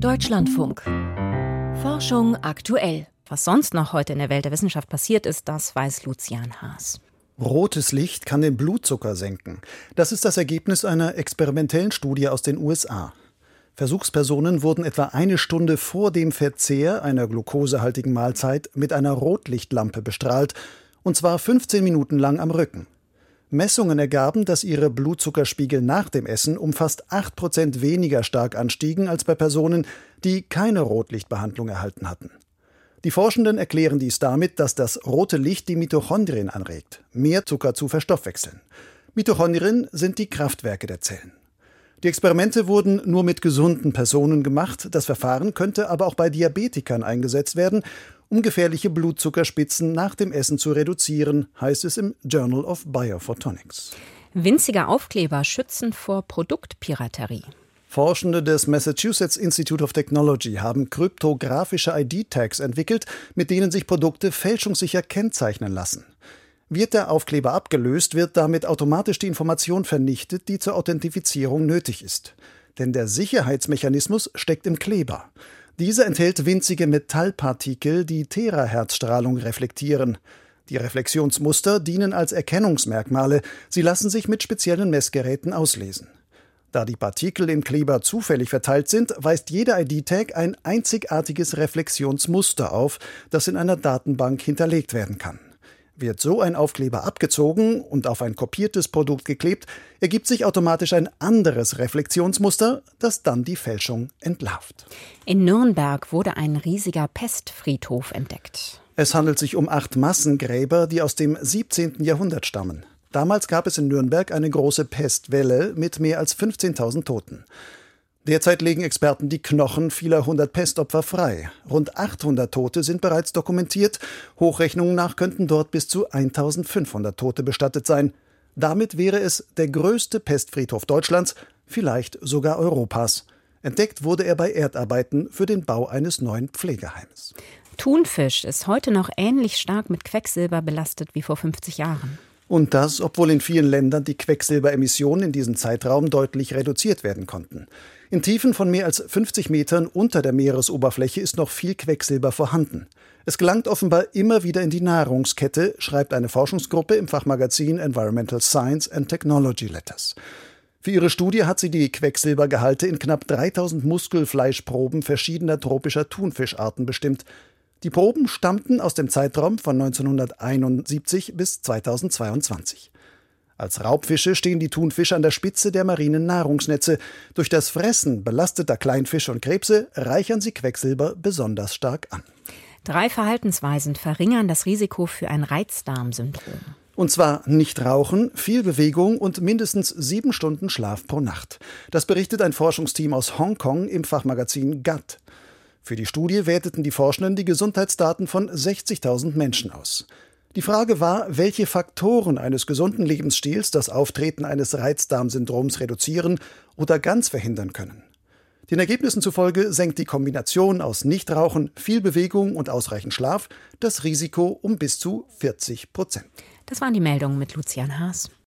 Deutschlandfunk. Forschung aktuell. Was sonst noch heute in der Welt der Wissenschaft passiert ist, das weiß Lucian Haas. Rotes Licht kann den Blutzucker senken. Das ist das Ergebnis einer experimentellen Studie aus den USA. Versuchspersonen wurden etwa eine Stunde vor dem Verzehr einer glukosehaltigen Mahlzeit mit einer Rotlichtlampe bestrahlt, und zwar 15 Minuten lang am Rücken. Messungen ergaben, dass ihre Blutzuckerspiegel nach dem Essen um fast 8 Prozent weniger stark anstiegen als bei Personen, die keine Rotlichtbehandlung erhalten hatten. Die Forschenden erklären dies damit, dass das rote Licht die Mitochondrien anregt, mehr Zucker zu verstoffwechseln. Mitochondrien sind die Kraftwerke der Zellen. Die Experimente wurden nur mit gesunden Personen gemacht, das Verfahren könnte aber auch bei Diabetikern eingesetzt werden um gefährliche Blutzuckerspitzen nach dem Essen zu reduzieren, heißt es im Journal of Biophotonics. Winzige Aufkleber schützen vor Produktpiraterie. Forschende des Massachusetts Institute of Technology haben kryptografische ID-Tags entwickelt, mit denen sich Produkte fälschungssicher kennzeichnen lassen. Wird der Aufkleber abgelöst, wird damit automatisch die Information vernichtet, die zur Authentifizierung nötig ist. Denn der Sicherheitsmechanismus steckt im Kleber. Diese enthält winzige Metallpartikel, die Terahertzstrahlung reflektieren. Die Reflexionsmuster dienen als Erkennungsmerkmale, sie lassen sich mit speziellen Messgeräten auslesen. Da die Partikel im Kleber zufällig verteilt sind, weist jeder ID-Tag ein einzigartiges Reflexionsmuster auf, das in einer Datenbank hinterlegt werden kann. Wird so ein Aufkleber abgezogen und auf ein kopiertes Produkt geklebt, ergibt sich automatisch ein anderes Reflexionsmuster, das dann die Fälschung entlarvt. In Nürnberg wurde ein riesiger Pestfriedhof entdeckt. Es handelt sich um acht Massengräber, die aus dem 17. Jahrhundert stammen. Damals gab es in Nürnberg eine große Pestwelle mit mehr als 15.000 Toten. Derzeit legen Experten die Knochen vieler hundert Pestopfer frei. Rund 800 Tote sind bereits dokumentiert. Hochrechnungen nach könnten dort bis zu 1500 Tote bestattet sein. Damit wäre es der größte Pestfriedhof Deutschlands, vielleicht sogar Europas. Entdeckt wurde er bei Erdarbeiten für den Bau eines neuen Pflegeheims. Thunfisch ist heute noch ähnlich stark mit Quecksilber belastet wie vor 50 Jahren. Und das, obwohl in vielen Ländern die Quecksilberemissionen in diesem Zeitraum deutlich reduziert werden konnten. In Tiefen von mehr als 50 Metern unter der Meeresoberfläche ist noch viel Quecksilber vorhanden. Es gelangt offenbar immer wieder in die Nahrungskette, schreibt eine Forschungsgruppe im Fachmagazin Environmental Science and Technology Letters. Für ihre Studie hat sie die Quecksilbergehalte in knapp 3000 Muskelfleischproben verschiedener tropischer Thunfischarten bestimmt. Die Proben stammten aus dem Zeitraum von 1971 bis 2022. Als Raubfische stehen die Thunfische an der Spitze der marinen Nahrungsnetze. Durch das Fressen belasteter Kleinfische und Krebse reichern sie Quecksilber besonders stark an. Drei Verhaltensweisen verringern das Risiko für ein Reizdarmsyndrom. Und zwar nicht rauchen, viel Bewegung und mindestens sieben Stunden Schlaf pro Nacht. Das berichtet ein Forschungsteam aus Hongkong im Fachmagazin Gut. Für die Studie werteten die Forschenden die Gesundheitsdaten von 60.000 Menschen aus. Die Frage war, welche Faktoren eines gesunden Lebensstils das Auftreten eines Reizdarmsyndroms reduzieren oder ganz verhindern können. Den Ergebnissen zufolge senkt die Kombination aus Nichtrauchen, viel Bewegung und ausreichend Schlaf das Risiko um bis zu 40 Prozent. Das waren die Meldungen mit Lucian Haas.